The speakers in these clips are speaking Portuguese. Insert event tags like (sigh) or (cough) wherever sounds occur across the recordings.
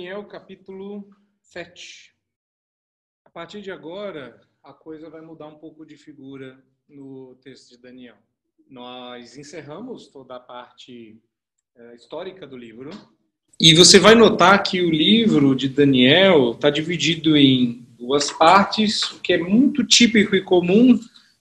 Daniel capítulo 7. A partir de agora, a coisa vai mudar um pouco de figura no texto de Daniel. Nós encerramos toda a parte é, histórica do livro. E você vai notar que o livro de Daniel está dividido em duas partes, o que é muito típico e comum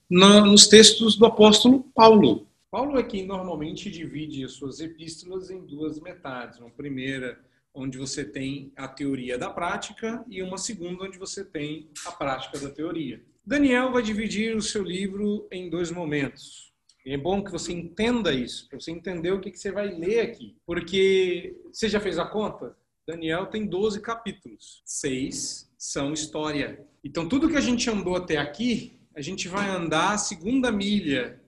nos textos do apóstolo Paulo. Paulo é quem normalmente divide as suas epístolas em duas metades. Uma primeira onde você tem a teoria da prática, e uma segunda, onde você tem a prática da teoria. Daniel vai dividir o seu livro em dois momentos. E é bom que você entenda isso, para você entender o que, que você vai ler aqui. Porque você já fez a conta? Daniel tem 12 capítulos. Seis são história. Então, tudo que a gente andou até aqui, a gente vai andar a segunda milha.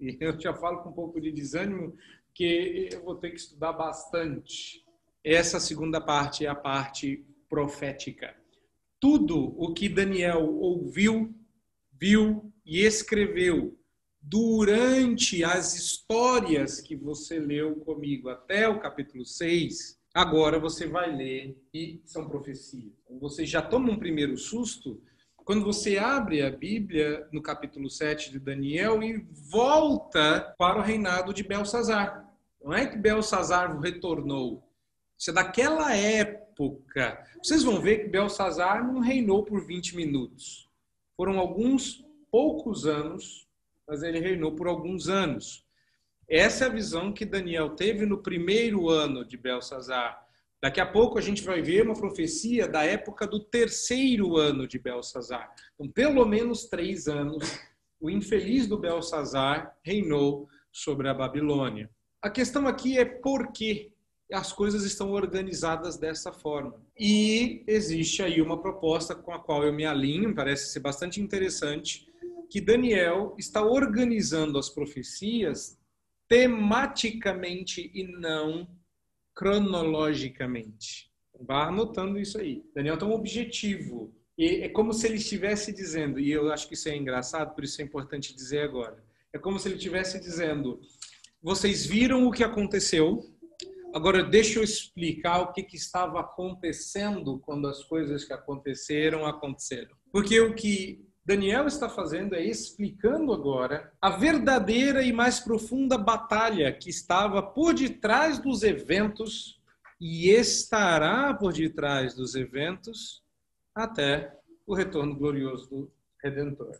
E eu já falo com um pouco de desânimo, que eu vou ter que estudar bastante essa segunda parte é a parte profética. Tudo o que Daniel ouviu, viu e escreveu durante as histórias que você leu comigo até o capítulo 6, agora você vai ler e são profecias. Então, você já toma um primeiro susto quando você abre a Bíblia no capítulo 7 de Daniel e volta para o reinado de Belsazar. Não é que Belsazar retornou, isso é daquela época. Vocês vão ver que Belsazar não reinou por 20 minutos. Foram alguns poucos anos, mas ele reinou por alguns anos. Essa é a visão que Daniel teve no primeiro ano de Belsazar. Daqui a pouco a gente vai ver uma profecia da época do terceiro ano de Belsazar. Então, pelo menos três anos, o infeliz do Belsazar reinou sobre a Babilônia. A questão aqui é por quê? As coisas estão organizadas dessa forma. E existe aí uma proposta com a qual eu me alinho, parece ser bastante interessante, que Daniel está organizando as profecias tematicamente e não cronologicamente. Vá anotando isso aí. Daniel tem um objetivo. E é como se ele estivesse dizendo, e eu acho que isso é engraçado, por isso é importante dizer agora. É como se ele estivesse dizendo: vocês viram o que aconteceu, Agora, deixa eu explicar o que, que estava acontecendo quando as coisas que aconteceram aconteceram. Porque o que Daniel está fazendo é explicando agora a verdadeira e mais profunda batalha que estava por detrás dos eventos e estará por detrás dos eventos até o retorno glorioso do Redentor.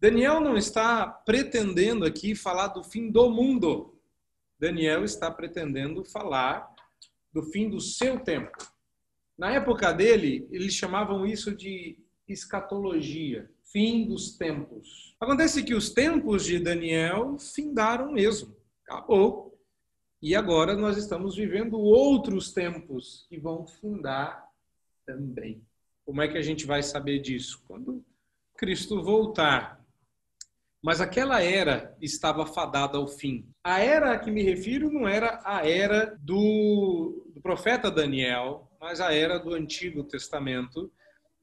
Daniel não está pretendendo aqui falar do fim do mundo. Daniel está pretendendo falar do fim do seu tempo. Na época dele, eles chamavam isso de escatologia, fim dos tempos. Acontece que os tempos de Daniel findaram mesmo, acabou. E agora nós estamos vivendo outros tempos que vão findar também. Como é que a gente vai saber disso? Quando Cristo voltar. Mas aquela era estava fadada ao fim. A era a que me refiro não era a era do, do profeta Daniel, mas a era do Antigo Testamento,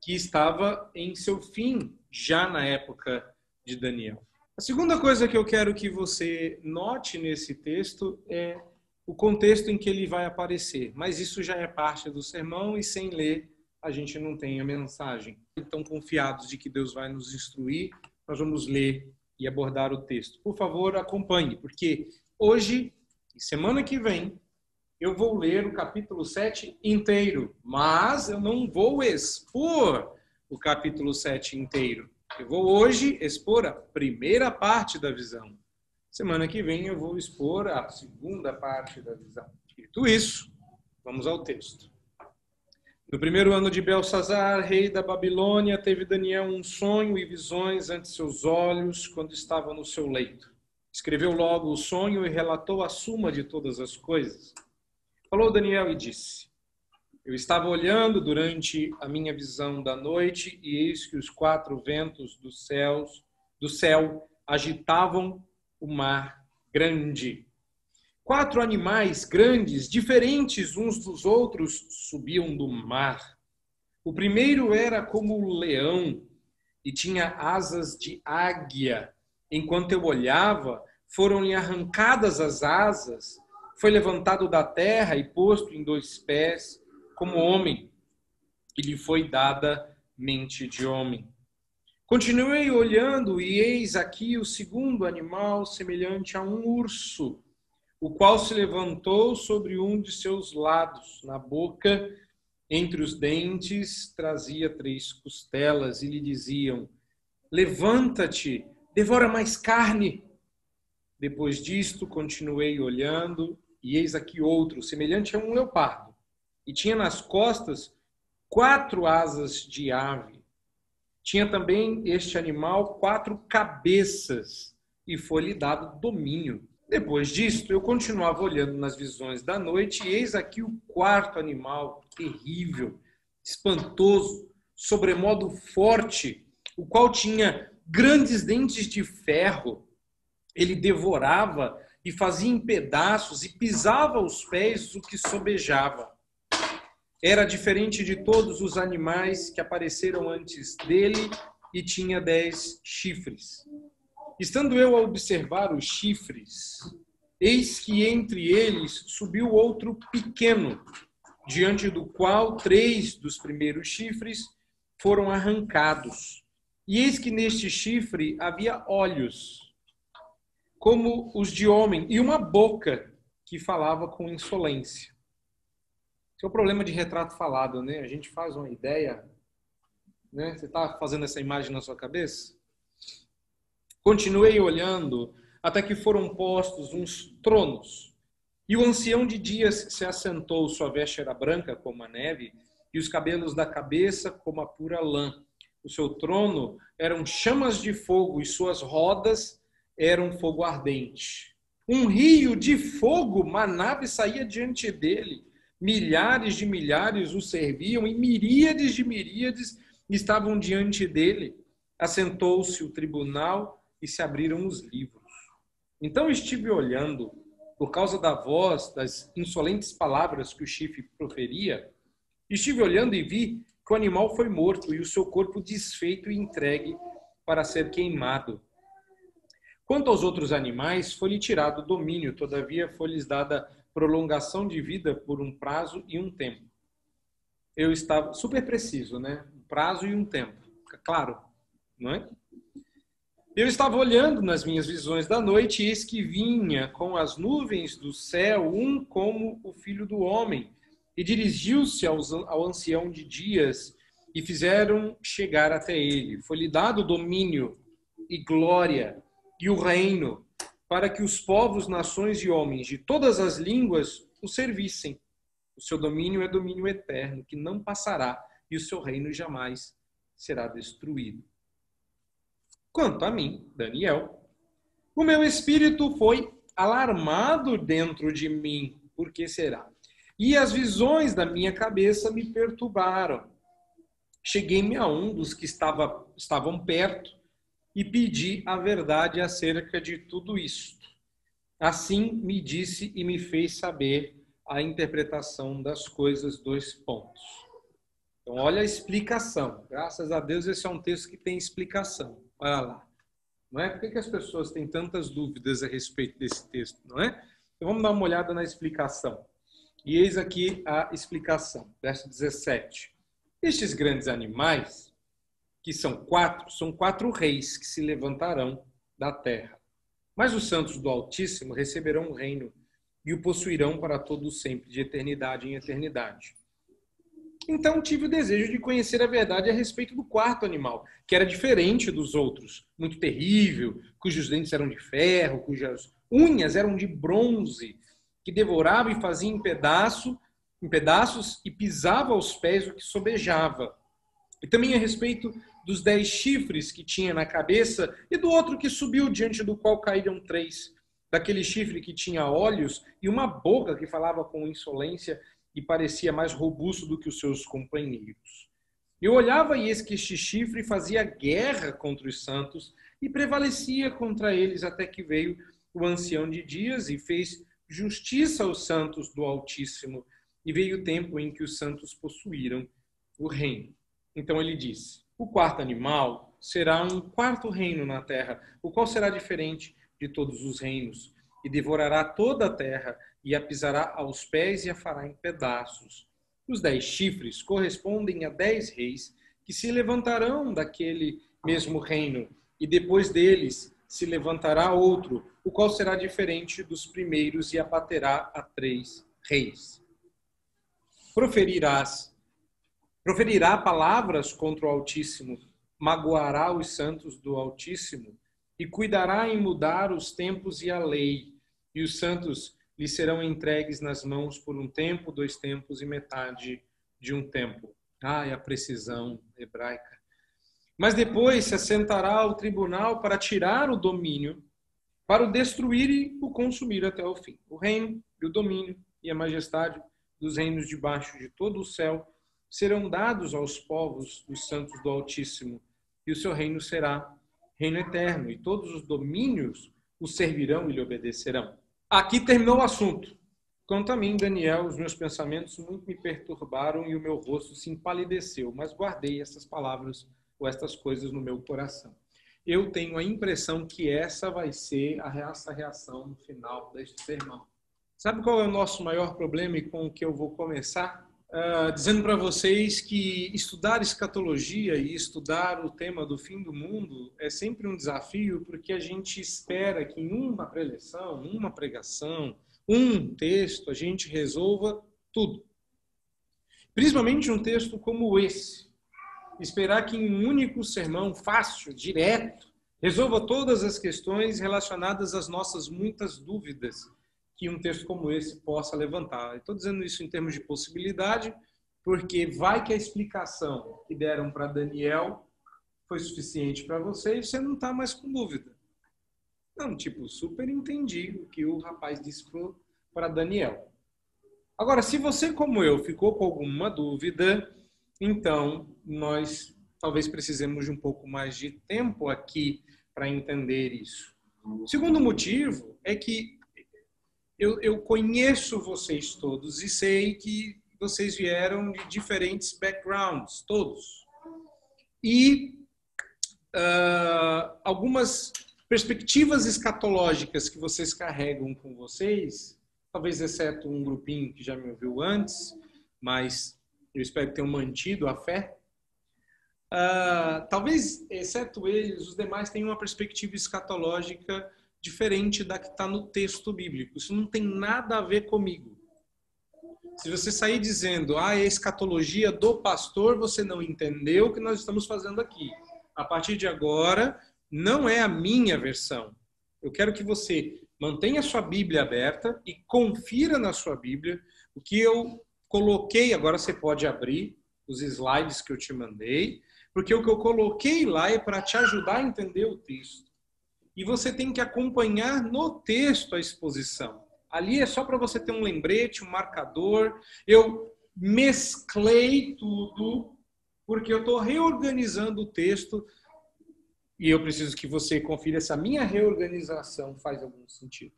que estava em seu fim já na época de Daniel. A segunda coisa que eu quero que você note nesse texto é o contexto em que ele vai aparecer. Mas isso já é parte do sermão e sem ler a gente não tem a mensagem. Então, confiados de que Deus vai nos instruir, nós vamos ler e abordar o texto. Por favor, acompanhe, porque hoje e semana que vem eu vou ler o capítulo 7 inteiro, mas eu não vou expor o capítulo 7 inteiro. Eu vou hoje expor a primeira parte da visão. Semana que vem eu vou expor a segunda parte da visão. Dito isso, vamos ao texto. No primeiro ano de Belsazar, rei da Babilônia, teve Daniel um sonho e visões ante seus olhos quando estava no seu leito. Escreveu logo o sonho e relatou a suma de todas as coisas. Falou Daniel e disse: Eu estava olhando durante a minha visão da noite e eis que os quatro ventos céus, do céu agitavam o mar grande Quatro animais grandes, diferentes uns dos outros, subiam do mar. O primeiro era como o leão e tinha asas de águia. Enquanto eu olhava, foram-lhe arrancadas as asas, foi levantado da terra e posto em dois pés, como homem, e lhe foi dada mente de homem. Continuei olhando, e eis aqui o segundo animal, semelhante a um urso, o qual se levantou sobre um de seus lados. Na boca, entre os dentes, trazia três costelas, e lhe diziam: Levanta-te, devora mais carne. Depois disto, continuei olhando, e eis aqui outro, semelhante a um leopardo, e tinha nas costas quatro asas de ave. Tinha também este animal quatro cabeças, e foi-lhe dado domínio. Depois disto, eu continuava olhando nas visões da noite, e eis aqui o quarto animal, terrível, espantoso, sobremodo forte, o qual tinha grandes dentes de ferro. Ele devorava e fazia em pedaços e pisava aos pés o que sobejava. Era diferente de todos os animais que apareceram antes dele e tinha dez chifres. Estando eu a observar os chifres, eis que entre eles subiu outro pequeno, diante do qual três dos primeiros chifres foram arrancados. E eis que neste chifre havia olhos, como os de homem, e uma boca que falava com insolência. Esse é o problema de retrato falado, né? A gente faz uma ideia, né? Você está fazendo essa imagem na sua cabeça? Continuei olhando até que foram postos uns tronos. E o ancião de dias se assentou, sua veste era branca como a neve, e os cabelos da cabeça como a pura lã. O seu trono eram chamas de fogo, e suas rodas eram fogo ardente. Um rio de fogo manava e saía diante dele. Milhares de milhares o serviam, e miríades de miríades estavam diante dele. Assentou-se o tribunal e se abriram os livros. Então estive olhando, por causa da voz, das insolentes palavras que o chifre proferia, estive olhando e vi que o animal foi morto e o seu corpo desfeito e entregue para ser queimado. Quanto aos outros animais, foi-lhe tirado o domínio, todavia foi-lhes dada prolongação de vida por um prazo e um tempo. Eu estava super preciso, né? Um prazo e um tempo. Claro, não é? Eu estava olhando nas minhas visões da noite, e eis que vinha com as nuvens do céu um como o filho do homem, e dirigiu-se ao ancião de dias, e fizeram chegar até ele. Foi-lhe dado domínio e glória e o reino, para que os povos, nações e homens de todas as línguas o servissem. O seu domínio é domínio eterno, que não passará, e o seu reino jamais será destruído. Quanto a mim, Daniel, o meu espírito foi alarmado dentro de mim. Por que será? E as visões da minha cabeça me perturbaram. Cheguei-me a um dos que estava, estavam perto e pedi a verdade acerca de tudo isto. Assim me disse e me fez saber a interpretação das coisas, dois pontos. Então, olha a explicação. Graças a Deus, esse é um texto que tem explicação. Olha lá. Não é? Por que, que as pessoas têm tantas dúvidas a respeito desse texto? Não é? Então vamos dar uma olhada na explicação. E eis aqui a explicação, verso 17. Estes grandes animais, que são quatro, são quatro reis que se levantarão da terra. Mas os santos do Altíssimo receberão o reino e o possuirão para todo sempre, de eternidade em eternidade. Então tive o desejo de conhecer a verdade a respeito do quarto animal, que era diferente dos outros, muito terrível, cujos dentes eram de ferro, cujas unhas eram de bronze, que devorava e fazia em pedaço, em pedaços e pisava aos pés o que sobejava. E também a respeito dos dez chifres que tinha na cabeça e do outro que subiu diante do qual caíram três, daquele chifre que tinha olhos e uma boca que falava com insolência e parecia mais robusto do que os seus companheiros. Eu olhava e eis que este chifre fazia guerra contra os santos e prevalecia contra eles até que veio o ancião de dias e fez justiça aos santos do Altíssimo e veio o tempo em que os santos possuíram o reino. Então ele disse: O quarto animal será um quarto reino na terra, o qual será diferente de todos os reinos, e devorará toda a terra e a pisará aos pés e a fará em pedaços. Os dez chifres correspondem a dez reis que se levantarão daquele mesmo reino, e depois deles se levantará outro, o qual será diferente dos primeiros e abaterá a três reis. Proferirás, proferirá palavras contra o Altíssimo, magoará os santos do Altíssimo, e cuidará em mudar os tempos e a lei, e os santos lhe serão entregues nas mãos por um tempo, dois tempos e metade de um tempo. Ai, a precisão hebraica. Mas depois se assentará o tribunal para tirar o domínio, para o destruir e o consumir até o fim. O reino e o domínio e a majestade dos reinos debaixo de todo o céu serão dados aos povos dos santos do Altíssimo, e o seu reino será reino eterno, e todos os domínios o servirão e lhe obedecerão. Aqui terminou o assunto. Quanto a mim, Daniel, os meus pensamentos muito me perturbaram e o meu rosto se empalideceu, mas guardei essas palavras ou estas coisas no meu coração. Eu tenho a impressão que essa vai ser a reação no final deste sermão. Sabe qual é o nosso maior problema e com o que eu vou começar? Uh, dizendo para vocês que estudar escatologia e estudar o tema do fim do mundo é sempre um desafio, porque a gente espera que em uma preleção, uma pregação, um texto, a gente resolva tudo. Principalmente um texto como esse, esperar que em um único sermão fácil, direto, resolva todas as questões relacionadas às nossas muitas dúvidas que um texto como esse possa levantar. Estou dizendo isso em termos de possibilidade, porque vai que a explicação que deram para Daniel foi suficiente para você e você não está mais com dúvida. Não, tipo, super entendi o que o rapaz disse para Daniel. Agora, se você, como eu, ficou com alguma dúvida, então nós talvez precisemos de um pouco mais de tempo aqui para entender isso. O segundo motivo é que eu, eu conheço vocês todos e sei que vocês vieram de diferentes backgrounds, todos. E uh, algumas perspectivas escatológicas que vocês carregam com vocês, talvez exceto um grupinho que já me ouviu antes, mas eu espero que tenham mantido a fé. Uh, talvez, exceto eles, os demais tenham uma perspectiva escatológica diferente da que está no texto bíblico. Isso não tem nada a ver comigo. Se você sair dizendo, ah, é a escatologia do pastor, você não entendeu o que nós estamos fazendo aqui. A partir de agora, não é a minha versão. Eu quero que você mantenha a sua Bíblia aberta e confira na sua Bíblia o que eu coloquei. Agora você pode abrir os slides que eu te mandei, porque o que eu coloquei lá é para te ajudar a entender o texto. E você tem que acompanhar no texto a exposição. Ali é só para você ter um lembrete, um marcador. Eu mesclei tudo porque eu estou reorganizando o texto e eu preciso que você confira se a minha reorganização faz algum sentido.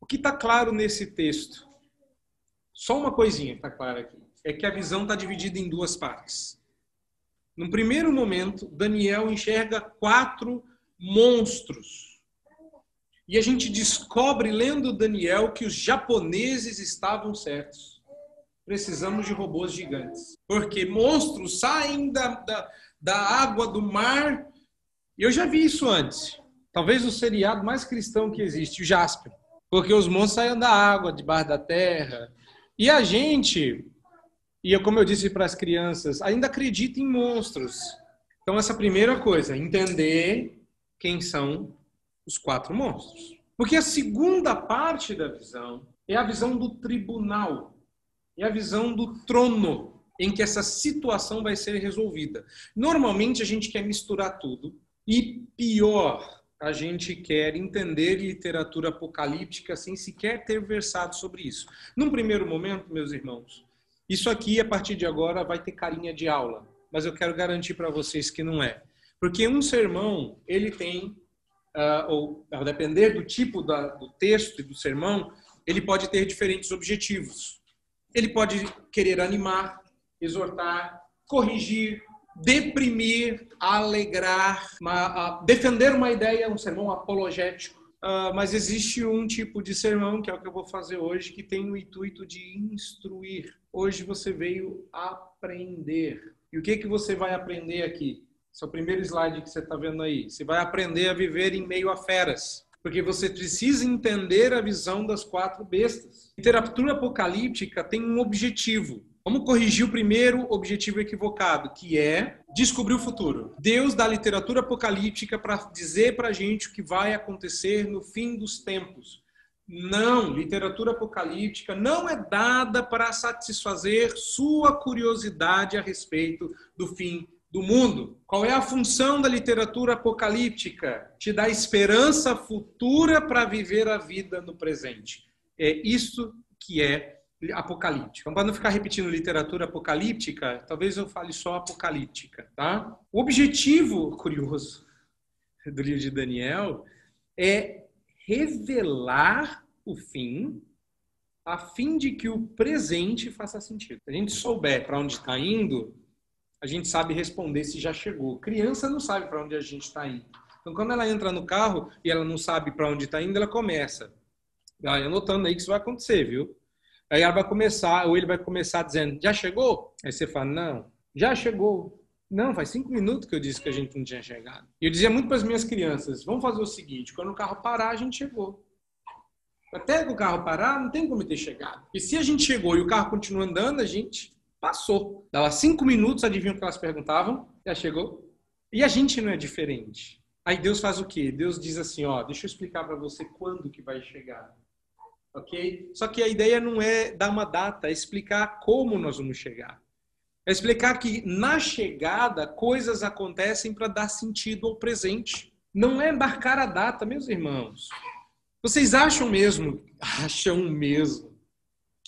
O que está claro nesse texto? Só uma coisinha está clara aqui. É que a visão está dividida em duas partes. No primeiro momento, Daniel enxerga quatro monstros. E a gente descobre, lendo Daniel, que os japoneses estavam certos. Precisamos de robôs gigantes. Porque monstros saem da, da, da água do mar. Eu já vi isso antes. Talvez o seriado mais cristão que existe, o Jasper. Porque os monstros saem da água, debaixo da terra. E a gente, e como eu disse para as crianças, ainda acredita em monstros. Então, essa primeira coisa, entender quem são os quatro monstros. Porque a segunda parte da visão é a visão do tribunal, é a visão do trono em que essa situação vai ser resolvida. Normalmente a gente quer misturar tudo e pior, a gente quer entender literatura apocalíptica sem sequer ter versado sobre isso. Num primeiro momento, meus irmãos, isso aqui a partir de agora vai ter carinha de aula, mas eu quero garantir para vocês que não é. Porque um sermão, ele tem, uh, ou a depender do tipo da, do texto e do sermão, ele pode ter diferentes objetivos. Ele pode querer animar, exortar, corrigir, deprimir, alegrar, uma, defender uma ideia, um sermão apologético. Uh, mas existe um tipo de sermão, que é o que eu vou fazer hoje, que tem o intuito de instruir. Hoje você veio aprender. E o que, que você vai aprender aqui? Esse é o primeiro slide que você está vendo aí. Você vai aprender a viver em meio a feras. Porque você precisa entender a visão das quatro bestas. literatura apocalíptica tem um objetivo. Vamos corrigir o primeiro objetivo equivocado, que é descobrir o futuro. Deus da literatura apocalíptica para dizer para a gente o que vai acontecer no fim dos tempos. Não, literatura apocalíptica não é dada para satisfazer sua curiosidade a respeito do fim do mundo. Qual é a função da literatura apocalíptica? Te dá esperança futura para viver a vida no presente. É isso que é apocalíptica. Então, para não ficar repetindo literatura apocalíptica, talvez eu fale só apocalíptica, tá? O objetivo curioso do livro de Daniel é revelar o fim a fim de que o presente faça sentido. Se a gente souber para onde está indo, a gente sabe responder se já chegou. Criança não sabe para onde a gente está indo. Então, quando ela entra no carro e ela não sabe para onde está indo, ela começa. Vai anotando aí que isso vai acontecer, viu? Aí ela vai começar, ou ele vai começar dizendo, já chegou? Aí você fala, não, já chegou. Não, faz cinco minutos que eu disse que a gente não tinha chegado. E eu dizia muito para as minhas crianças, vamos fazer o seguinte, quando o carro parar, a gente chegou. Até que o carro parar, não tem como ter chegado. E se a gente chegou e o carro continua andando, a gente Passou. Dava cinco minutos, adivinha o que elas perguntavam? Já chegou. E a gente não é diferente. Aí Deus faz o quê? Deus diz assim, ó, deixa eu explicar para você quando que vai chegar. Ok? Só que a ideia não é dar uma data, é explicar como nós vamos chegar. É explicar que na chegada coisas acontecem para dar sentido ao presente. Não é marcar a data, meus irmãos. Vocês acham mesmo, acham mesmo,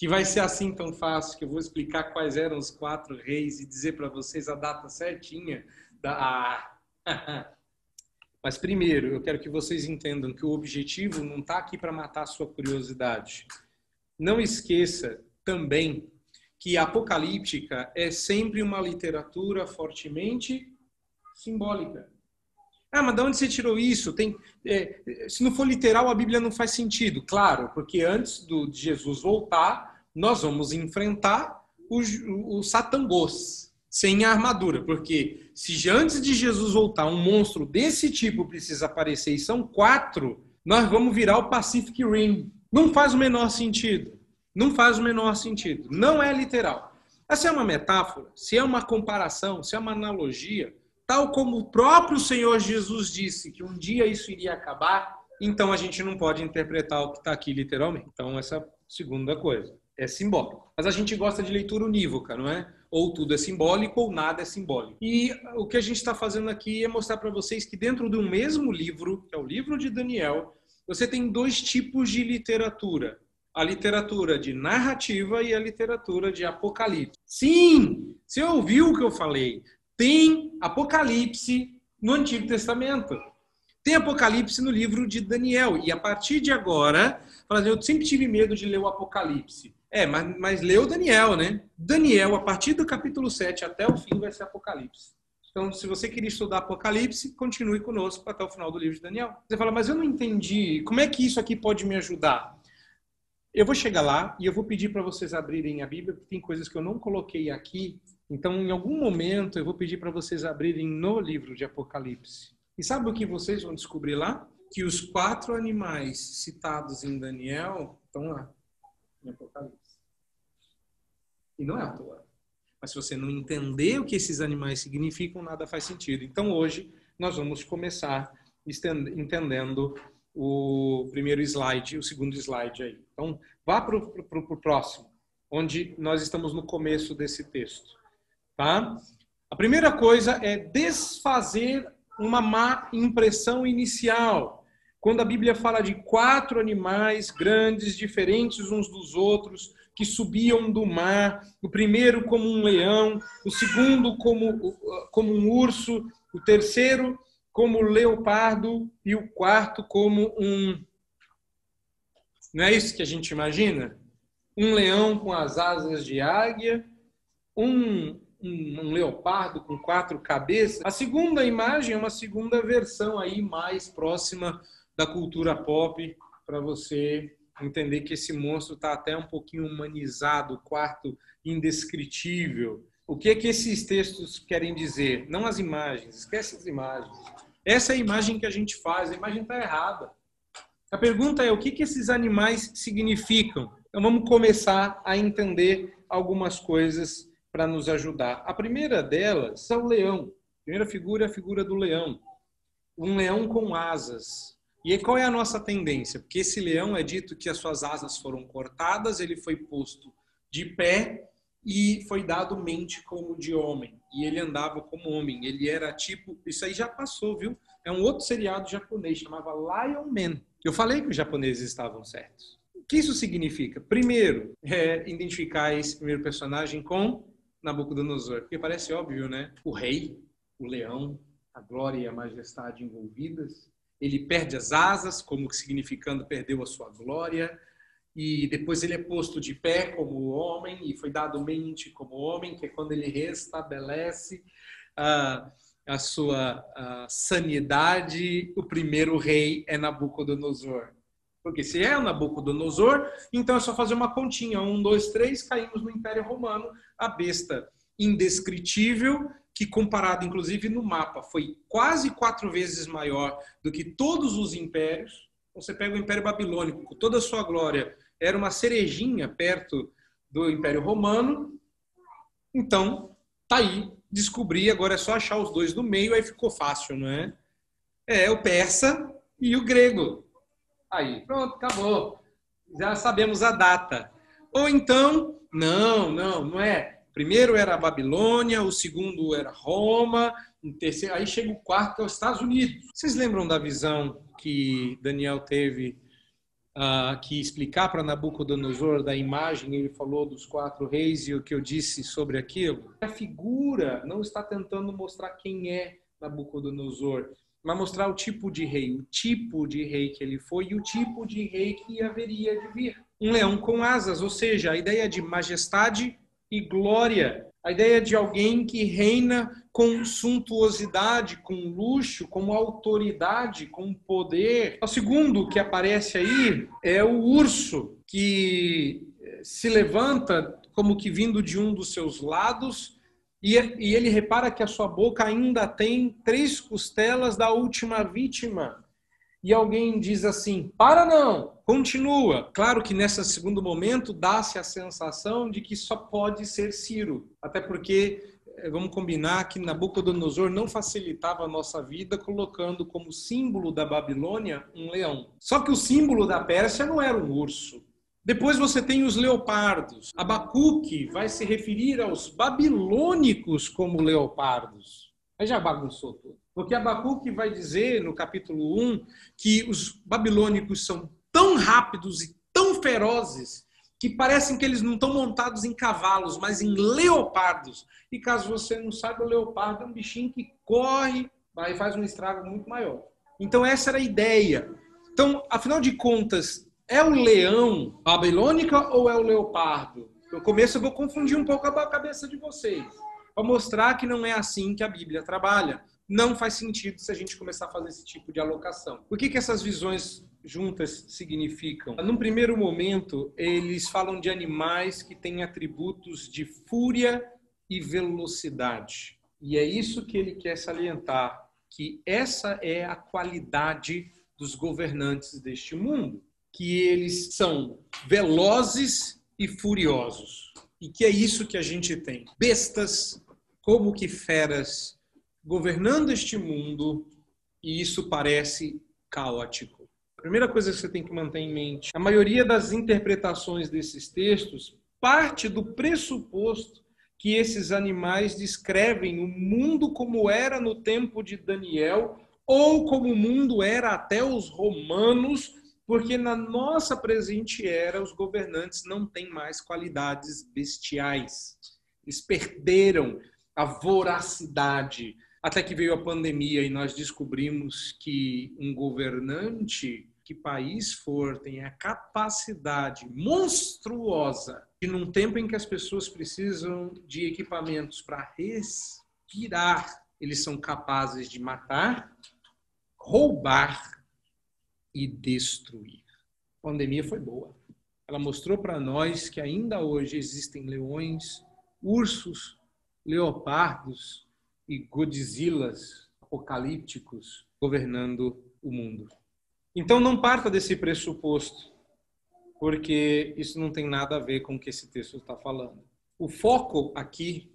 que vai ser assim tão fácil que eu vou explicar quais eram os quatro reis e dizer para vocês a data certinha da. (laughs) Mas primeiro, eu quero que vocês entendam que o objetivo não está aqui para matar a sua curiosidade. Não esqueça também que apocalíptica é sempre uma literatura fortemente simbólica. Ah, mas de onde você tirou isso? Tem, é, se não for literal, a Bíblia não faz sentido. Claro, porque antes do, de Jesus voltar, nós vamos enfrentar os, os sem a armadura. Porque se antes de Jesus voltar um monstro desse tipo precisa aparecer e são quatro, nós vamos virar o Pacific Rim. Não faz o menor sentido. Não faz o menor sentido. Não é literal. Essa é uma metáfora, se é uma comparação, se é uma analogia, tal como o próprio Senhor Jesus disse que um dia isso iria acabar, então a gente não pode interpretar o que está aqui literalmente. Então, essa é a segunda coisa. É simbólico. Mas a gente gosta de leitura unívoca, não é? Ou tudo é simbólico ou nada é simbólico. E o que a gente está fazendo aqui é mostrar para vocês que dentro do mesmo livro, que é o livro de Daniel, você tem dois tipos de literatura. A literatura de narrativa e a literatura de apocalipse. Sim, você ouviu o que eu falei tem Apocalipse no Antigo Testamento. Tem Apocalipse no livro de Daniel. E a partir de agora, assim, eu sempre tive medo de ler o Apocalipse. É, mas, mas leu Daniel, né? Daniel, a partir do capítulo 7 até o fim, vai ser Apocalipse. Então, se você queria estudar Apocalipse, continue conosco até o final do livro de Daniel. Você fala, mas eu não entendi. Como é que isso aqui pode me ajudar? Eu vou chegar lá e eu vou pedir para vocês abrirem a Bíblia, porque tem coisas que eu não coloquei aqui então, em algum momento, eu vou pedir para vocês abrirem no livro de Apocalipse. E sabe o que vocês vão descobrir lá? Que os quatro animais citados em Daniel estão lá, em Apocalipse. E não é à toa. Mas se você não entender o que esses animais significam, nada faz sentido. Então, hoje, nós vamos começar entendendo o primeiro slide, o segundo slide aí. Então, vá para o próximo, onde nós estamos no começo desse texto. Tá? A primeira coisa é desfazer uma má impressão inicial. Quando a Bíblia fala de quatro animais grandes, diferentes uns dos outros, que subiam do mar, o primeiro como um leão, o segundo como, como um urso, o terceiro como leopardo e o quarto como um. Não é isso que a gente imagina? Um leão com as asas de águia, um um, um, leopardo com quatro cabeças. A segunda imagem é uma segunda versão aí mais próxima da cultura pop para você entender que esse monstro está até um pouquinho humanizado, quarto indescritível. O que é que esses textos querem dizer? Não as imagens, esquece as imagens. Essa é a imagem que a gente faz, a imagem está errada. A pergunta é o que, que esses animais significam? Então vamos começar a entender algumas coisas para nos ajudar. A primeira delas é o leão. A primeira figura é a figura do leão. Um leão com asas. E qual é a nossa tendência? Porque esse leão é dito que as suas asas foram cortadas, ele foi posto de pé e foi dado mente como de homem. E ele andava como homem. Ele era tipo. Isso aí já passou, viu? É um outro seriado japonês, chamava Lion Man. Eu falei que os japoneses estavam certos. O que isso significa? Primeiro, é identificar esse primeiro personagem com Nabucodonosor. Porque parece óbvio, né? O rei, o leão, a glória e a majestade envolvidas. Ele perde as asas, como significando perdeu a sua glória e depois ele é posto de pé como homem e foi dado mente como homem, que é quando ele restabelece a, a sua a sanidade. O primeiro rei é Nabucodonosor. Porque se é Nabucodonosor, então é só fazer uma continha. Um, dois, três, caímos no Império Romano, a besta indescritível, que comparado inclusive no mapa, foi quase quatro vezes maior do que todos os impérios. Você pega o Império Babilônico, com toda a sua glória, era uma cerejinha perto do Império Romano. Então, tá aí, descobri, agora é só achar os dois no meio, aí ficou fácil, não é? É, o persa e o grego. Aí, pronto, acabou. Já sabemos a data. Ou então, não, não, não é. Primeiro era a Babilônia, o segundo era Roma, o terceiro, aí chega o quarto, que é os Estados Unidos. Vocês lembram da visão que Daniel teve uh, que explicar para Nabucodonosor da imagem, ele falou dos quatro reis e o que eu disse sobre aquilo. A figura não está tentando mostrar quem é Nabucodonosor, mas mostrar o tipo de rei, o tipo de rei que ele foi e o tipo de rei que haveria de vir. Um leão com asas, ou seja, a ideia de majestade e glória, a ideia de alguém que reina com suntuosidade, com luxo, com autoridade, com poder. O segundo que aparece aí é o urso, que se levanta como que vindo de um dos seus lados, e, ele repara que a sua boca ainda tem três costelas da última vítima. E alguém diz assim: para não, continua. Claro que nesse segundo momento dá-se a sensação de que só pode ser Ciro, até porque é, vamos combinar que Nabucodonosor não facilitava a nossa vida colocando como símbolo da Babilônia um leão. Só que o símbolo da Pérsia não era um urso. Depois você tem os leopardos. Abacuque vai se referir aos babilônicos como leopardos. Aí já bagunçou tudo. Porque Abacuque vai dizer no capítulo 1 que os babilônicos são tão rápidos e tão ferozes que parecem que eles não estão montados em cavalos, mas em leopardos. E caso você não saiba, o leopardo é um bichinho que corre e faz um estrago muito maior. Então essa era a ideia. Então, afinal de contas, é o leão babilônica ou é o leopardo? No começo eu vou confundir um pouco a cabeça de vocês, para mostrar que não é assim que a Bíblia trabalha. Não faz sentido se a gente começar a fazer esse tipo de alocação. O que, que essas visões juntas significam? Num primeiro momento, eles falam de animais que têm atributos de fúria e velocidade. E é isso que ele quer salientar, que essa é a qualidade dos governantes deste mundo, que eles são velozes e furiosos. E que é isso que a gente tem. Bestas como que feras governando este mundo, e isso parece caótico primeira coisa que você tem que manter em mente: a maioria das interpretações desses textos parte do pressuposto que esses animais descrevem o mundo como era no tempo de Daniel ou como o mundo era até os romanos, porque na nossa presente era os governantes não têm mais qualidades bestiais. Eles perderam a voracidade, até que veio a pandemia e nós descobrimos que um governante que país for, tem a capacidade monstruosa de, num tempo em que as pessoas precisam de equipamentos para respirar, eles são capazes de matar, roubar e destruir. A pandemia foi boa. Ela mostrou para nós que ainda hoje existem leões, ursos, leopardos e godzillas apocalípticos governando o mundo. Então não parta desse pressuposto, porque isso não tem nada a ver com o que esse texto está falando. O foco aqui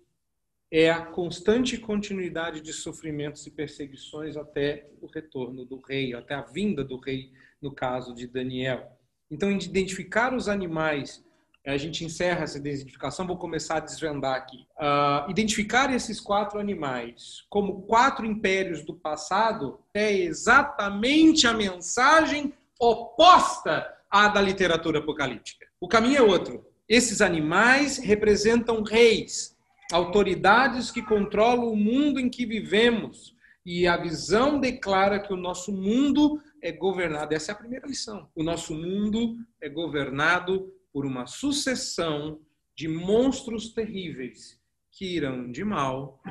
é a constante continuidade de sofrimentos e perseguições até o retorno do rei, até a vinda do rei, no caso de Daniel. Então, identificar os animais, a gente encerra essa identificação, vou começar a desvendar aqui. Uh, identificar esses quatro animais como quatro impérios do passado é exatamente a mensagem oposta à da literatura apocalíptica. O caminho é outro. Esses animais representam reis, autoridades que controlam o mundo em que vivemos. E a visão declara que o nosso mundo é governado. Essa é a primeira lição. O nosso mundo é governado por uma sucessão de monstros terríveis que irão de mal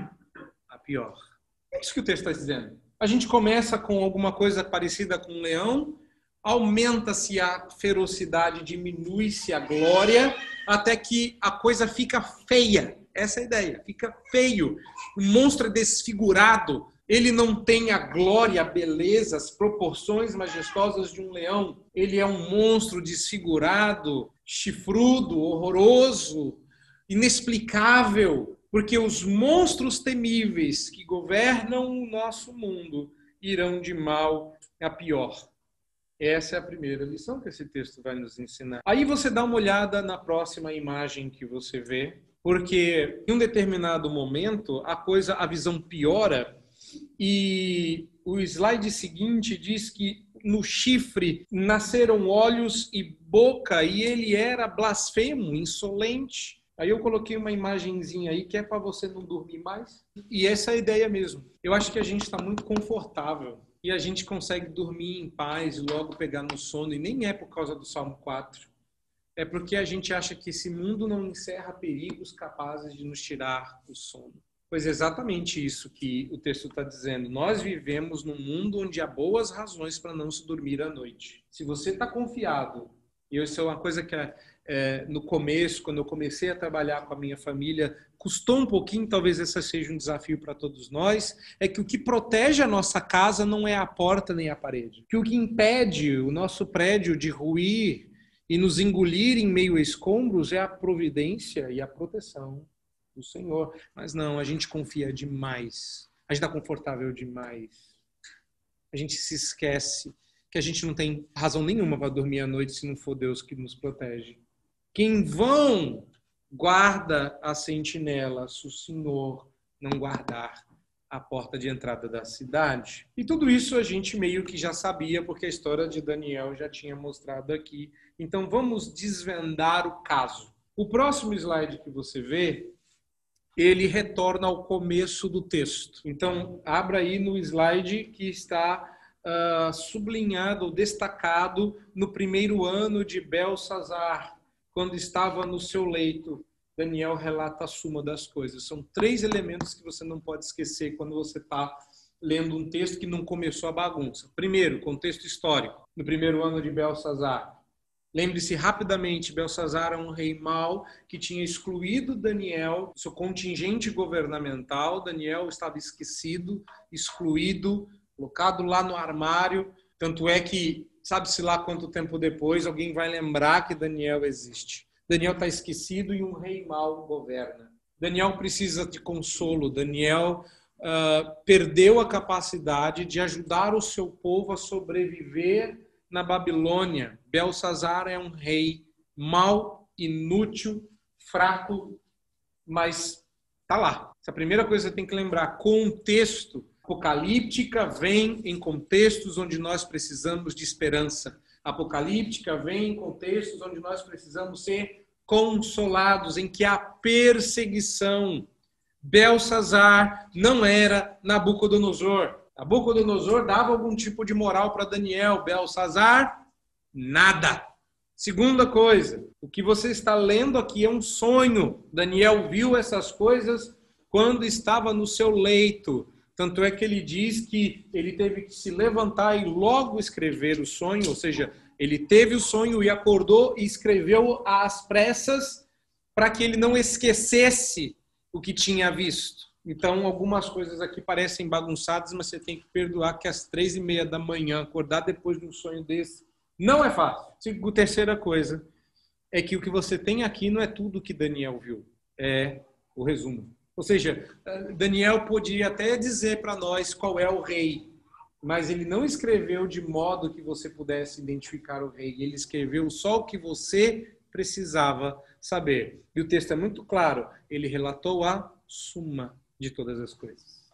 a pior. É isso que o texto está dizendo. A gente começa com alguma coisa parecida com um leão, aumenta-se a ferocidade, diminui-se a glória, até que a coisa fica feia. Essa é a ideia. Fica feio. O monstro é desfigurado. Ele não tem a glória, a beleza, as proporções majestosas de um leão. Ele é um monstro desfigurado, chifrudo, horroroso, inexplicável, porque os monstros temíveis que governam o nosso mundo irão de mal a pior. Essa é a primeira lição que esse texto vai nos ensinar. Aí você dá uma olhada na próxima imagem que você vê, porque em um determinado momento a coisa, a visão piora e o slide seguinte diz que no chifre nasceram olhos e boca e ele era blasfemo, insolente. Aí eu coloquei uma imagenzinha aí que é para você não dormir mais. E essa é a ideia mesmo. Eu acho que a gente está muito confortável e a gente consegue dormir em paz e logo pegar no sono. E nem é por causa do Salmo 4 é porque a gente acha que esse mundo não encerra perigos capazes de nos tirar o sono. Pois é exatamente isso que o texto está dizendo. Nós vivemos num mundo onde há boas razões para não se dormir à noite. Se você está confiado, e isso é uma coisa que é, é, no começo, quando eu comecei a trabalhar com a minha família, custou um pouquinho, talvez esse seja um desafio para todos nós, é que o que protege a nossa casa não é a porta nem a parede. Que o que impede o nosso prédio de ruir e nos engolir em meio a escombros é a providência e a proteção do Senhor. Mas não, a gente confia demais. A gente está confortável demais. A gente se esquece que a gente não tem razão nenhuma para dormir à noite se não for Deus que nos protege. Que em vão guarda a sentinela se o Senhor não guardar a porta de entrada da cidade. E tudo isso a gente meio que já sabia, porque a história de Daniel já tinha mostrado aqui então vamos desvendar o caso. O próximo slide que você vê, ele retorna ao começo do texto. Então abra aí no slide que está uh, sublinhado destacado no primeiro ano de Belsazar, quando estava no seu leito. Daniel relata a suma das coisas. São três elementos que você não pode esquecer quando você está lendo um texto que não começou a bagunça. Primeiro, contexto histórico. No primeiro ano de Belsazar, Lembre-se rapidamente, Belsazar era um rei mau que tinha excluído Daniel, seu contingente governamental. Daniel estava esquecido, excluído, colocado lá no armário. Tanto é que, sabe-se lá quanto tempo depois, alguém vai lembrar que Daniel existe. Daniel está esquecido e um rei mau governa. Daniel precisa de consolo. Daniel uh, perdeu a capacidade de ajudar o seu povo a sobreviver na Babilônia. Belsazar é um rei mau, inútil, fraco, mas tá lá. Essa primeira coisa que tem que lembrar, contexto. Apocalíptica vem em contextos onde nós precisamos de esperança. Apocalíptica vem em contextos onde nós precisamos ser consolados, em que há perseguição. Belsazar não era Nabucodonosor. Nabucodonosor dava algum tipo de moral para Daniel, Belsazar, nada. Segunda coisa, o que você está lendo aqui é um sonho. Daniel viu essas coisas quando estava no seu leito. Tanto é que ele diz que ele teve que se levantar e logo escrever o sonho, ou seja, ele teve o sonho e acordou e escreveu às pressas para que ele não esquecesse o que tinha visto. Então, algumas coisas aqui parecem bagunçadas, mas você tem que perdoar que às três e meia da manhã, acordar depois de um sonho desse, não é fácil. A terceira coisa é que o que você tem aqui não é tudo que Daniel viu, é o resumo. Ou seja, Daniel podia até dizer para nós qual é o rei, mas ele não escreveu de modo que você pudesse identificar o rei. Ele escreveu só o que você precisava saber. E o texto é muito claro. Ele relatou a suma de todas as coisas.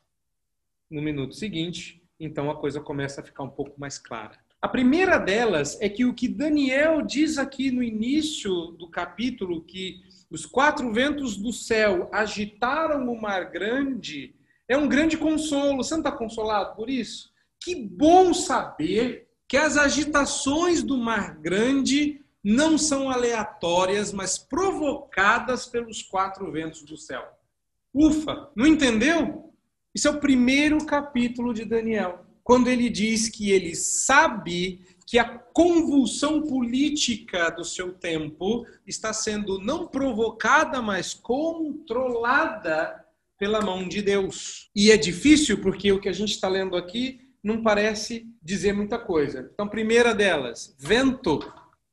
No minuto seguinte, então a coisa começa a ficar um pouco mais clara. A primeira delas é que o que Daniel diz aqui no início do capítulo, que os quatro ventos do céu agitaram o mar grande, é um grande consolo. Você não está consolado por isso? Que bom saber que as agitações do Mar Grande não são aleatórias, mas provocadas pelos quatro ventos do céu. Ufa, não entendeu? Isso é o primeiro capítulo de Daniel, quando ele diz que ele sabe que a convulsão política do seu tempo está sendo não provocada, mas controlada pela mão de Deus. E é difícil porque o que a gente está lendo aqui não parece dizer muita coisa. Então, primeira delas, vento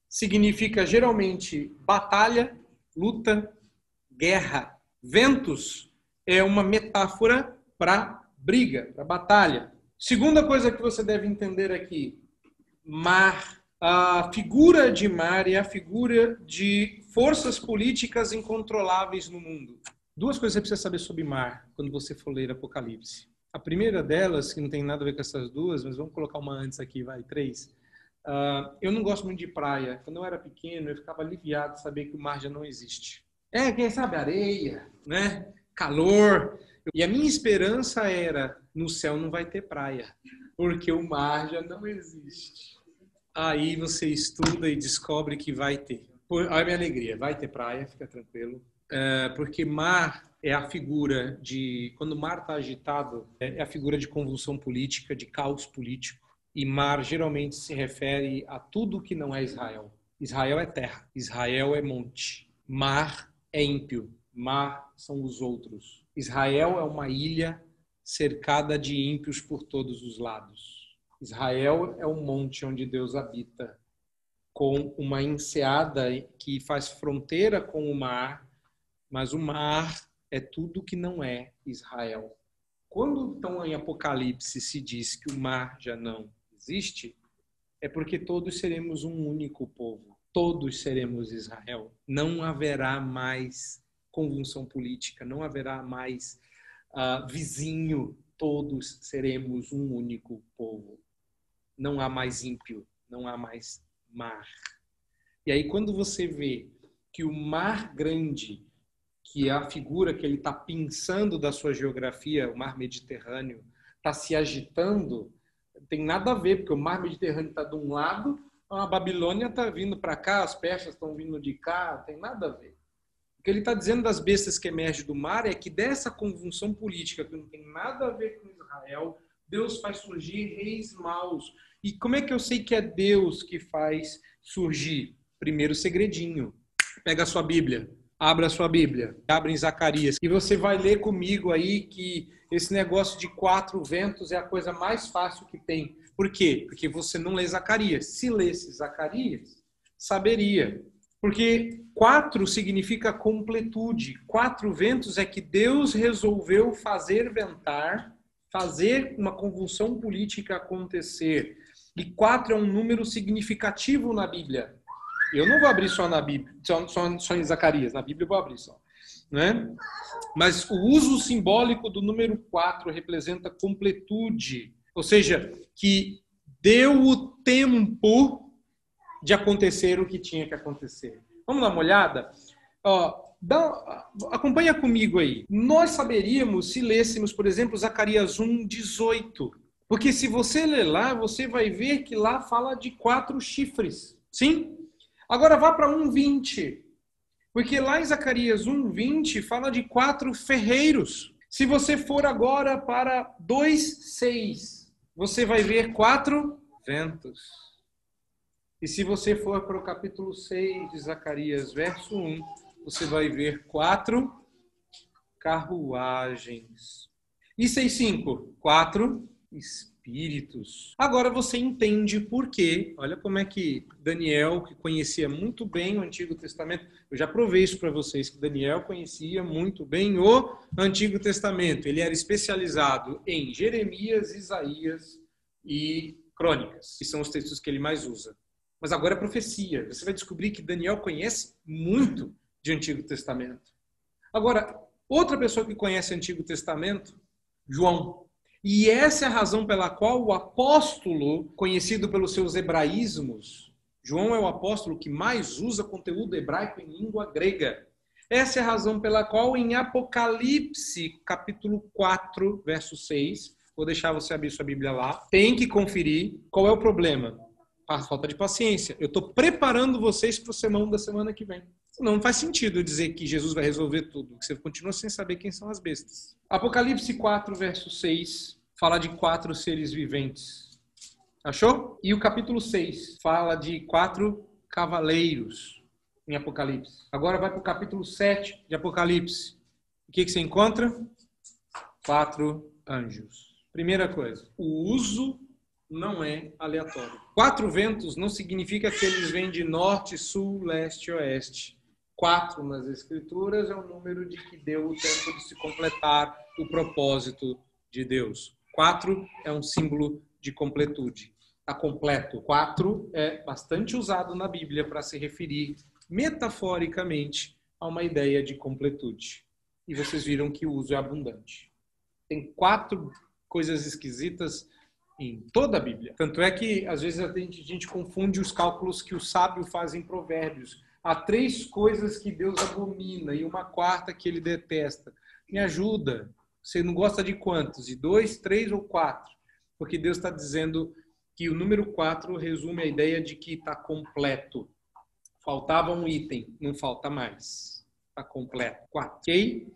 significa geralmente batalha, luta, guerra. Ventos é uma metáfora para briga, para batalha. Segunda coisa que você deve entender aqui, mar. A figura de mar é a figura de forças políticas incontroláveis no mundo. Duas coisas você precisa saber sobre mar quando você for ler Apocalipse. A primeira delas, que não tem nada a ver com essas duas, mas vamos colocar uma antes aqui, vai, três. Uh, eu não gosto muito de praia. Quando eu era pequeno, eu ficava aliviado de saber que o mar já não existe. É, quem sabe areia, né? Calor. E a minha esperança era, no céu não vai ter praia, porque o mar já não existe. Aí você estuda e descobre que vai ter. Olha a minha alegria, vai ter praia, fica tranquilo. Uh, porque mar é a figura de. Quando o mar está agitado, é a figura de convulsão política, de caos político. E mar geralmente se refere a tudo que não é Israel. Israel é terra, Israel é monte. Mar é ímpio, mar são os outros. Israel é uma ilha cercada de ímpios por todos os lados. Israel é um monte onde Deus habita, com uma enseada que faz fronteira com o mar, mas o mar é tudo que não é Israel. Quando então em Apocalipse se diz que o mar já não existe, é porque todos seremos um único povo. Todos seremos Israel. Não haverá mais convulsão política, não haverá mais uh, vizinho. Todos seremos um único povo. Não há mais ímpio, não há mais mar. E aí, quando você vê que o mar grande que é a figura que ele está pensando da sua geografia, o mar Mediterrâneo, está se agitando, tem nada a ver, porque o mar Mediterrâneo está de um lado, a Babilônia está vindo para cá, as persas estão vindo de cá, tem nada a ver. O que ele está dizendo das bestas que emergem do mar é que dessa convulsão política, que não tem nada a ver com Israel, Deus faz surgir reis maus. E como é que eu sei que é Deus que faz surgir? Primeiro segredinho. Pega a sua Bíblia. Abra a sua Bíblia, abre em Zacarias, e você vai ler comigo aí que esse negócio de quatro ventos é a coisa mais fácil que tem. Por quê? Porque você não lê Zacarias. Se lesse Zacarias, saberia. Porque quatro significa completude. Quatro ventos é que Deus resolveu fazer ventar, fazer uma convulsão política acontecer. E quatro é um número significativo na Bíblia. Eu não vou abrir só na Bíblia, só, só, só em Zacarias, na Bíblia eu vou abrir só. Né? Mas o uso simbólico do número 4 representa completude, ou seja, que deu o tempo de acontecer o que tinha que acontecer. Vamos dar uma olhada? Ó, dá, acompanha comigo aí. Nós saberíamos se lêssemos, por exemplo, Zacarias 1, 18. Porque se você ler lá, você vai ver que lá fala de quatro chifres. Sim? Agora vá para 1,20. Porque lá em Zacarias 1,20 fala de quatro ferreiros. Se você for agora para 2:6, você vai ver quatro ventos. E se você for para o capítulo 6 de Zacarias, verso 1, você vai ver quatro carruagens. E 6:5, quatro espíritos. Agora você entende por quê. Olha como é que Daniel, que conhecia muito bem o Antigo Testamento, eu já provei isso para vocês, que Daniel conhecia muito bem o Antigo Testamento. Ele era especializado em Jeremias, Isaías e Crônicas, que são os textos que ele mais usa. Mas agora é profecia. Você vai descobrir que Daniel conhece muito de Antigo Testamento. Agora, outra pessoa que conhece Antigo Testamento, João. E essa é a razão pela qual o apóstolo, conhecido pelos seus hebraísmos, João é o apóstolo que mais usa conteúdo hebraico em língua grega. Essa é a razão pela qual em Apocalipse, capítulo 4, verso 6, vou deixar você abrir sua Bíblia lá, tem que conferir qual é o problema. A falta de paciência. Eu estou preparando vocês para o sermão da semana que vem. Não faz sentido dizer que Jesus vai resolver tudo, que você continua sem saber quem são as bestas. Apocalipse 4, verso 6, fala de quatro seres viventes. Achou? E o capítulo 6 fala de quatro cavaleiros em Apocalipse. Agora vai para o capítulo 7 de Apocalipse. O que, que você encontra? Quatro anjos. Primeira coisa, o uso não é aleatório. Quatro ventos não significa que eles vêm de norte, sul, leste oeste quatro nas Escrituras é o número de que deu o tempo de se completar o propósito de Deus. Quatro é um símbolo de completude. Está completo. Quatro é bastante usado na Bíblia para se referir metaforicamente a uma ideia de completude. E vocês viram que o uso é abundante. Tem quatro coisas esquisitas em toda a Bíblia. Tanto é que às vezes a gente, a gente confunde os cálculos que o sábio faz em Provérbios há três coisas que Deus abomina e uma quarta que ele detesta. Me ajuda. Você não gosta de quantos? De dois, três ou quatro? Porque Deus está dizendo que o número quatro resume a ideia de que está completo. Faltava um item, não falta mais. Está completo. Ok?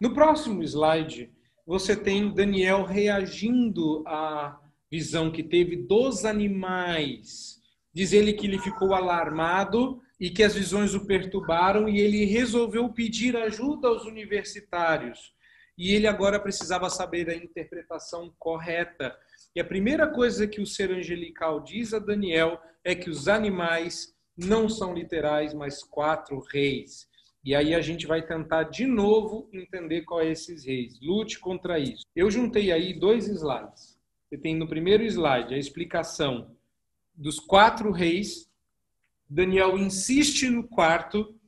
No próximo slide, você tem Daniel reagindo à visão que teve dos animais. Diz ele que ele ficou alarmado e que as visões o perturbaram e ele resolveu pedir ajuda aos universitários. E ele agora precisava saber a interpretação correta. E a primeira coisa que o ser angelical diz a Daniel é que os animais não são literais, mas quatro reis. E aí a gente vai tentar de novo entender qual é esses reis. Lute contra isso. Eu juntei aí dois slides. Você tem no primeiro slide a explicação dos quatro reis Daniel insiste no quarto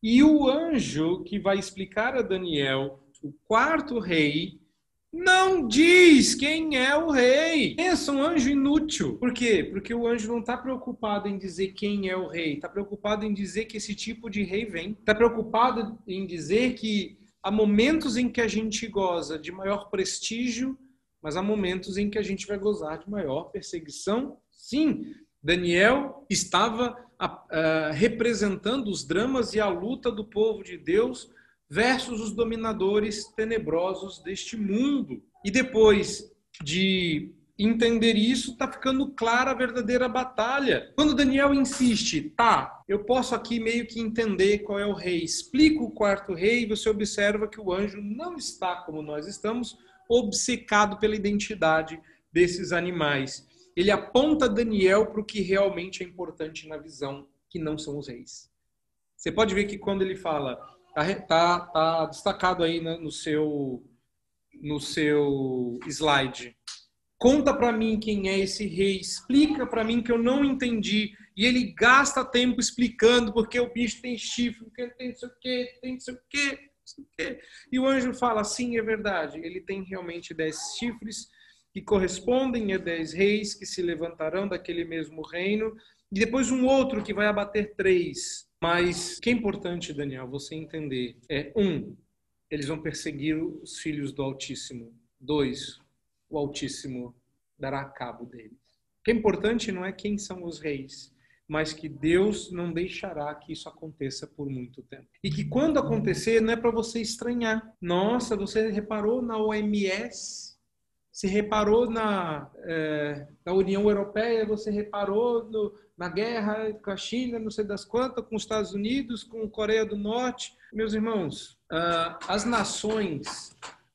e o anjo que vai explicar a Daniel o quarto rei não diz quem é o rei. Pensa um anjo inútil. Por quê? Porque o anjo não está preocupado em dizer quem é o rei. Está preocupado em dizer que esse tipo de rei vem. Está preocupado em dizer que há momentos em que a gente goza de maior prestígio, mas há momentos em que a gente vai gozar de maior perseguição. Sim, Daniel estava uh, representando os dramas e a luta do povo de Deus versus os dominadores tenebrosos deste mundo. E depois de entender isso, está ficando clara a verdadeira batalha. Quando Daniel insiste, tá, eu posso aqui meio que entender qual é o rei, explica o quarto rei, e você observa que o anjo não está como nós estamos, obcecado pela identidade desses animais ele aponta Daniel para o que realmente é importante na visão, que não são os reis. Você pode ver que quando ele fala, tá, tá, tá destacado aí no seu no seu slide. Conta para mim quem é esse rei, explica para mim que eu não entendi. E ele gasta tempo explicando porque o bicho tem chifre, porque ele tem não sei o quê, tem não sei o quê, E o anjo fala, sim, é verdade, ele tem realmente dez chifres, que correspondem a dez reis que se levantarão daquele mesmo reino, e depois um outro que vai abater três. Mas o que é importante, Daniel, você entender é: um, eles vão perseguir os filhos do Altíssimo. Dois, o Altíssimo dará cabo deles. O que é importante não é quem são os reis, mas que Deus não deixará que isso aconteça por muito tempo. E que quando acontecer, não é para você estranhar. Nossa, você reparou na OMS? Se reparou na, é, na União Europeia? Você reparou no, na guerra com a China, não sei das quantas, com os Estados Unidos, com a Coreia do Norte? Meus irmãos, uh, as nações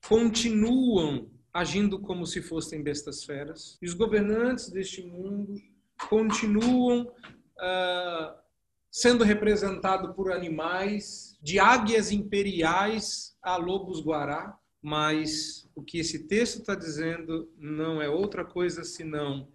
continuam agindo como se fossem bestas feras, e os governantes deste mundo continuam uh, sendo representado por animais, de águias imperiais a lobos guará, mas o que esse texto está dizendo não é outra coisa senão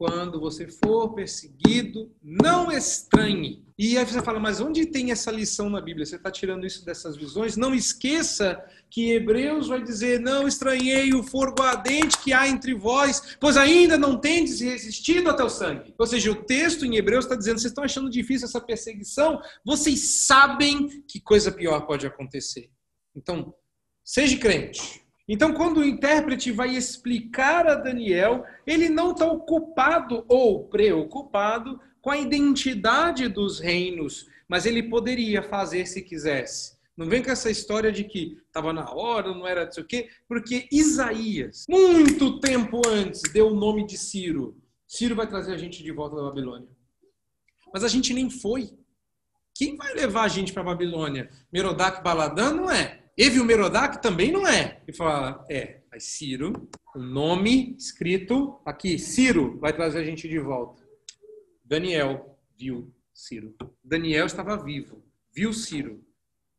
quando você for perseguido, não estranhe. E aí você fala, mas onde tem essa lição na Bíblia? Você está tirando isso dessas visões? Não esqueça que Hebreus vai dizer: Não estranhei o fogo ardente que há entre vós, pois ainda não tendes resistido até o sangue. Ou seja, o texto em Hebreus está dizendo: Vocês estão achando difícil essa perseguição? Vocês sabem que coisa pior pode acontecer. Então, seja crente. Então, quando o intérprete vai explicar a Daniel, ele não está ocupado ou preocupado com a identidade dos reinos, mas ele poderia fazer se quisesse. Não vem com essa história de que estava na hora, não era sei o quê, porque Isaías, muito tempo antes, deu o nome de Ciro. Ciro vai trazer a gente de volta da Babilônia. Mas a gente nem foi. Quem vai levar a gente para a Babilônia? Merodach Baladan não é. Evil Merodach também não é. E fala, é, mas Ciro, o nome escrito aqui, Ciro vai trazer a gente de volta. Daniel viu Ciro. Daniel estava vivo, viu Ciro,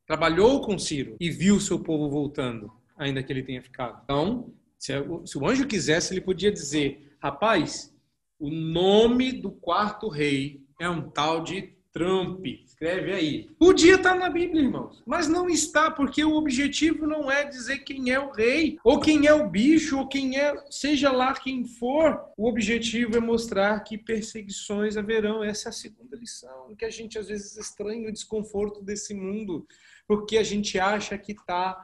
trabalhou com Ciro e viu seu povo voltando, ainda que ele tenha ficado. Então, se, o anjo quisesse, ele podia dizer: rapaz, o nome do quarto rei é um tal de Trump. Escreve aí. Podia estar na Bíblia, irmãos, mas não está, porque o objetivo não é dizer quem é o rei, ou quem é o bicho, ou quem é, seja lá quem for. O objetivo é mostrar que perseguições haverão. Essa é a segunda lição, que a gente às vezes estranha o desconforto desse mundo, porque a gente acha que está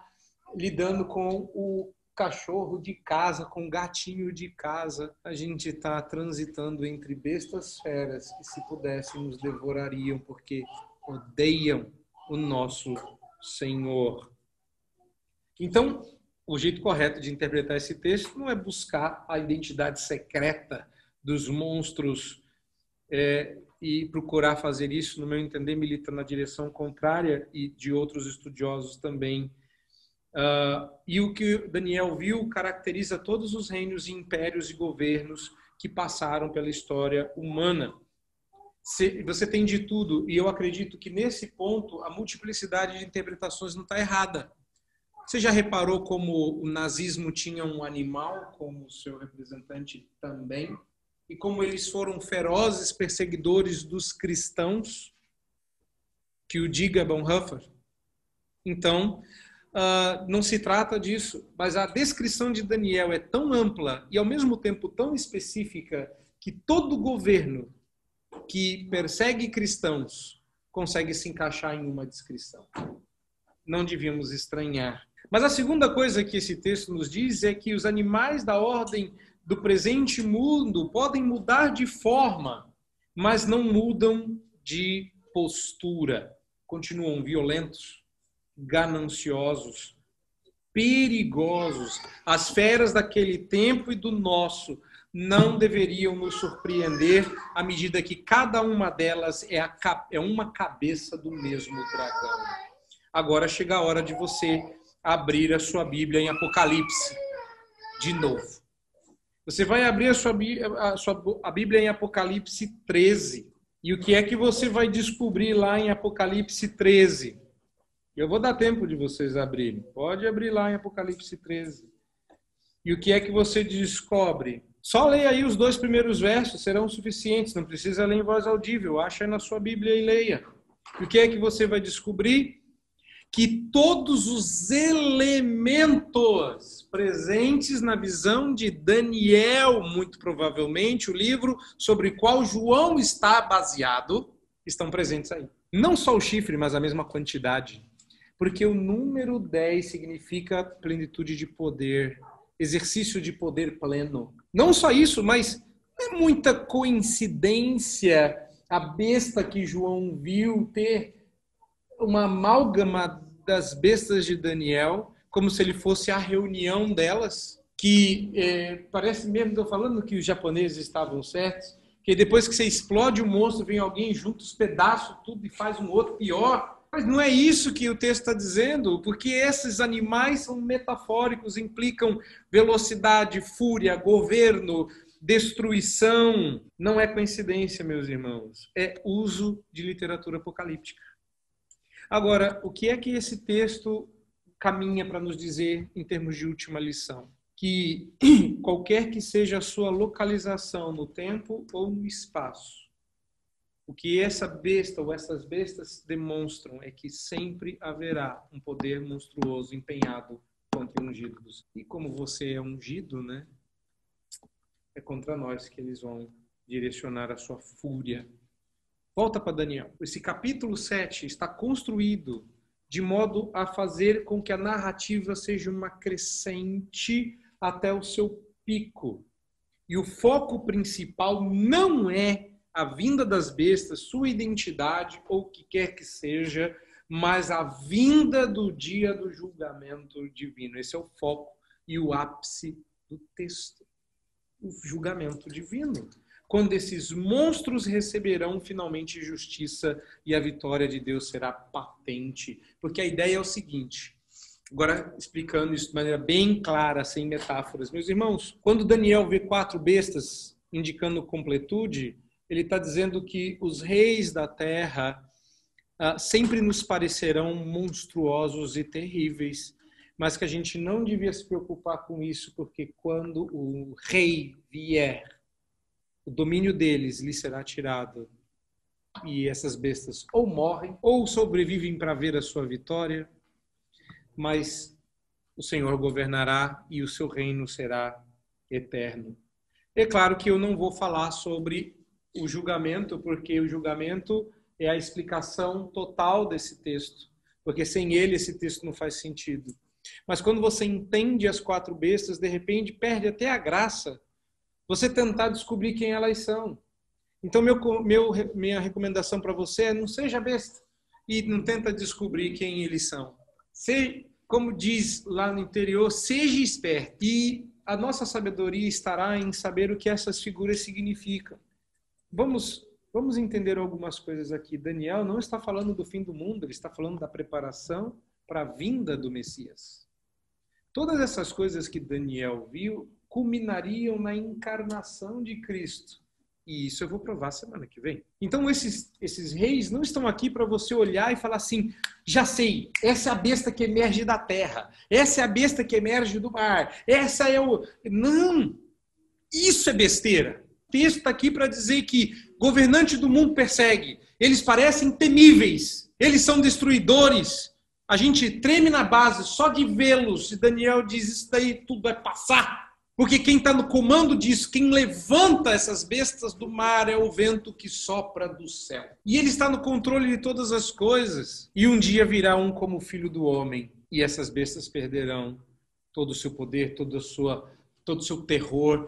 lidando com o cachorro de casa, com gatinho de casa, a gente está transitando entre bestas feras que, se pudessem, nos devorariam, porque odeiam o nosso Senhor. Então, o jeito correto de interpretar esse texto não é buscar a identidade secreta dos monstros é, e procurar fazer isso, no meu entender, milita na direção contrária e de outros estudiosos também Uh, e o que Daniel viu caracteriza todos os reinos, impérios e governos que passaram pela história humana. Você tem de tudo, e eu acredito que nesse ponto a multiplicidade de interpretações não está errada. Você já reparou como o nazismo tinha um animal como seu representante também? E como eles foram ferozes perseguidores dos cristãos? Que o diga Bonhoeffer. Então, Uh, não se trata disso, mas a descrição de Daniel é tão ampla e ao mesmo tempo tão específica que todo governo que persegue cristãos consegue se encaixar em uma descrição. Não devíamos estranhar. Mas a segunda coisa que esse texto nos diz é que os animais da ordem do presente mundo podem mudar de forma, mas não mudam de postura. Continuam violentos, gananciosos, perigosos. As feras daquele tempo e do nosso não deveriam nos surpreender à medida que cada uma delas é, a, é uma cabeça do mesmo dragão. Agora chega a hora de você abrir a sua Bíblia em Apocalipse, de novo. Você vai abrir a sua, a sua a Bíblia em Apocalipse 13. E o que é que você vai descobrir lá em Apocalipse 13? Eu vou dar tempo de vocês abrirem. Pode abrir lá em Apocalipse 13. E o que é que você descobre? Só leia aí os dois primeiros versos, serão suficientes. Não precisa ler em voz audível. Acha na sua Bíblia e leia. E o que é que você vai descobrir? Que todos os elementos presentes na visão de Daniel, muito provavelmente, o livro sobre qual João está baseado, estão presentes aí. Não só o chifre, mas a mesma quantidade porque o número 10 significa plenitude de poder, exercício de poder pleno. Não só isso, mas é muita coincidência a besta que João viu ter uma amálgama das bestas de Daniel, como se ele fosse a reunião delas, que é, parece mesmo, estou falando que os japoneses estavam certos, que depois que você explode o monstro, vem alguém junto os pedaços, tudo e faz um outro pior. Mas não é isso que o texto está dizendo, porque esses animais são metafóricos, implicam velocidade, fúria, governo, destruição. Não é coincidência, meus irmãos. É uso de literatura apocalíptica. Agora, o que é que esse texto caminha para nos dizer em termos de última lição? Que (clears throat) qualquer que seja a sua localização no tempo ou no espaço, o que essa besta ou essas bestas demonstram é que sempre haverá um poder monstruoso empenhado contra o ungido. E como você é ungido, né? É contra nós que eles vão direcionar a sua fúria Volta para Daniel. Esse capítulo 7 está construído de modo a fazer com que a narrativa seja uma crescente até o seu pico. E o foco principal não é a vinda das bestas, sua identidade ou o que quer que seja, mas a vinda do dia do julgamento divino. Esse é o foco e o ápice do texto. O julgamento divino quando esses monstros receberão finalmente justiça e a vitória de Deus será patente. Porque a ideia é o seguinte, agora explicando isso de maneira bem clara, sem metáforas. Meus irmãos, quando Daniel vê quatro bestas indicando completude, ele está dizendo que os reis da terra ah, sempre nos parecerão monstruosos e terríveis, mas que a gente não devia se preocupar com isso, porque quando o rei vier, o domínio deles lhe será tirado e essas bestas ou morrem ou sobrevivem para ver a sua vitória, mas o Senhor governará e o seu reino será eterno. É claro que eu não vou falar sobre o julgamento, porque o julgamento é a explicação total desse texto, porque sem ele esse texto não faz sentido. Mas quando você entende as quatro bestas, de repente perde até a graça você tentar descobrir quem elas são. Então, meu, meu, minha recomendação para você é não seja besta e não tenta descobrir quem eles são. Se, como diz lá no interior, seja esperto. E a nossa sabedoria estará em saber o que essas figuras significam. Vamos, vamos entender algumas coisas aqui. Daniel não está falando do fim do mundo, ele está falando da preparação para a vinda do Messias. Todas essas coisas que Daniel viu culminariam na encarnação de Cristo. E isso eu vou provar semana que vem. Então, esses, esses reis não estão aqui para você olhar e falar assim: já sei, essa é a besta que emerge da terra, essa é a besta que emerge do mar, essa é o. Não! Isso é besteira. Texto está aqui para dizer que governante do mundo persegue, eles parecem temíveis, eles são destruidores. A gente treme na base só de vê-los. E Daniel diz: Isso daí tudo vai passar. Porque quem está no comando disso, quem levanta essas bestas do mar é o vento que sopra do céu. E ele está no controle de todas as coisas. E um dia virá um como filho do homem, e essas bestas perderão todo o seu poder, toda sua, todo o seu terror.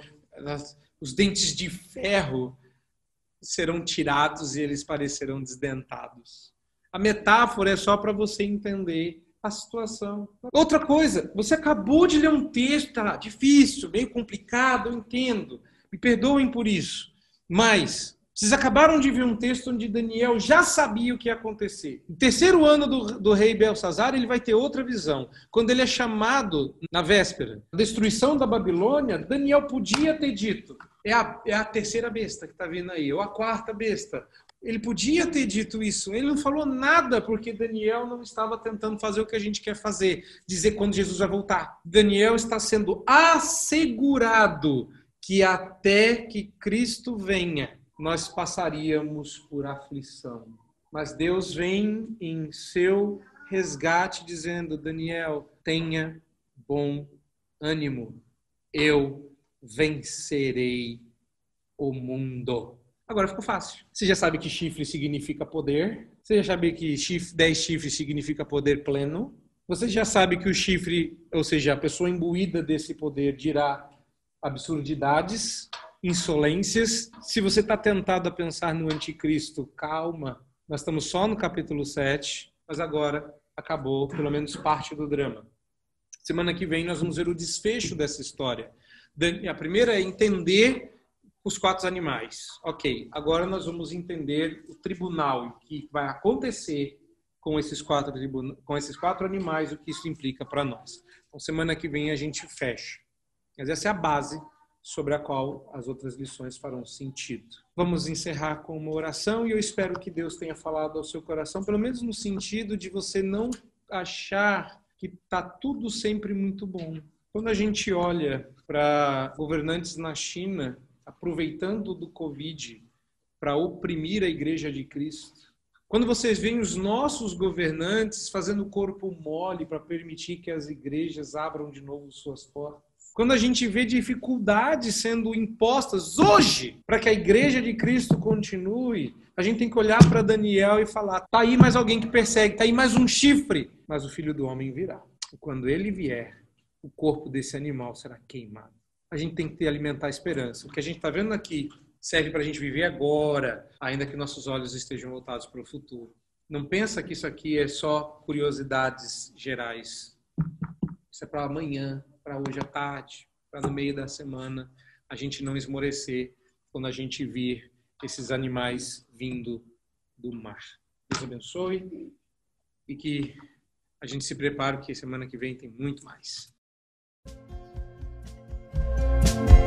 Os dentes de ferro serão tirados e eles parecerão desdentados. A metáfora é só para você entender a situação. Outra coisa, você acabou de ler um texto, tá difícil, meio complicado, eu entendo. Me perdoem por isso. Mas vocês acabaram de ver um texto onde Daniel já sabia o que ia acontecer. No terceiro ano do, do rei Belsazar, ele vai ter outra visão. Quando ele é chamado na véspera, a destruição da Babilônia, Daniel podia ter dito: é a, é a terceira besta que está vindo aí, ou a quarta besta, ele podia ter dito isso, ele não falou nada porque Daniel não estava tentando fazer o que a gente quer fazer, dizer quando Jesus vai voltar. Daniel está sendo assegurado que até que Cristo venha, nós passaríamos por aflição. Mas Deus vem em seu resgate dizendo: Daniel, tenha bom ânimo, eu vencerei o mundo. Agora ficou fácil. Você já sabe que chifre significa poder. Você já sabe que chifre, 10 chifres significa poder pleno. Você já sabe que o chifre, ou seja, a pessoa imbuída desse poder dirá absurdidades. insolências. Se você está tentado a pensar no anticristo, calma. Nós estamos só no capítulo 7, mas agora acabou pelo menos parte do drama. Semana que vem nós vamos ver o desfecho dessa história. A primeira é entender os quatro animais. Ok, agora nós vamos entender o tribunal, o que vai acontecer com esses quatro, com esses quatro animais, o que isso implica para nós. Então, semana que vem a gente fecha. Mas essa é a base sobre a qual as outras lições farão sentido. Vamos encerrar com uma oração e eu espero que Deus tenha falado ao seu coração, pelo menos no sentido de você não achar que está tudo sempre muito bom. Quando a gente olha para governantes na China aproveitando do Covid para oprimir a Igreja de Cristo, quando vocês veem os nossos governantes fazendo corpo mole para permitir que as igrejas abram de novo suas portas, quando a gente vê dificuldades sendo impostas hoje para que a igreja de Cristo continue, a gente tem que olhar para Daniel e falar: tá aí mais alguém que persegue, tá aí mais um chifre, mas o filho do homem virá. E quando ele vier, o corpo desse animal será queimado. A gente tem que alimentar a esperança. O que a gente está vendo aqui serve para a gente viver agora, ainda que nossos olhos estejam voltados para o futuro. Não pensa que isso aqui é só curiosidades gerais. Isso é para amanhã, para hoje à tarde, para no meio da semana a gente não esmorecer quando a gente vir esses animais vindo do mar. Deus abençoe e que a gente se prepare, porque semana que vem tem muito mais. you